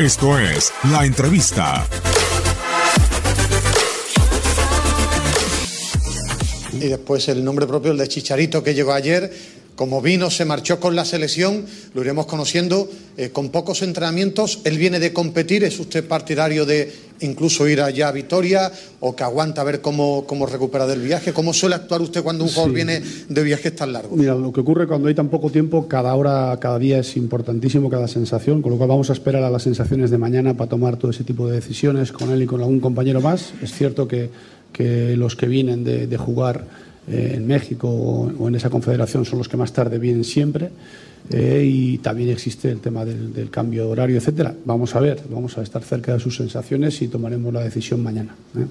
Esto es La Entrevista. Y después el nombre propio, el de Chicharito, que llegó ayer. Como vino, se marchó con la selección, lo iremos conociendo eh, con pocos entrenamientos. Él viene de competir, ¿es usted partidario de incluso ir allá a Vitoria o que aguanta a ver cómo, cómo recupera del viaje? ¿Cómo suele actuar usted cuando un jugador viene de viajes tan largos? Mira, lo que ocurre cuando hay tan poco tiempo, cada hora, cada día es importantísimo, cada sensación, con lo cual vamos a esperar a las sensaciones de mañana para tomar todo ese tipo de decisiones con él y con algún compañero más. Es cierto que, que los que vienen de, de jugar eh, en México o, en esa confederación son los que más tarde vienen siempre. Eh, y también existe el tema del, del, cambio de horario, etcétera. Vamos a ver, vamos a estar cerca de sus sensaciones y tomaremos la decisión mañana. ¿eh?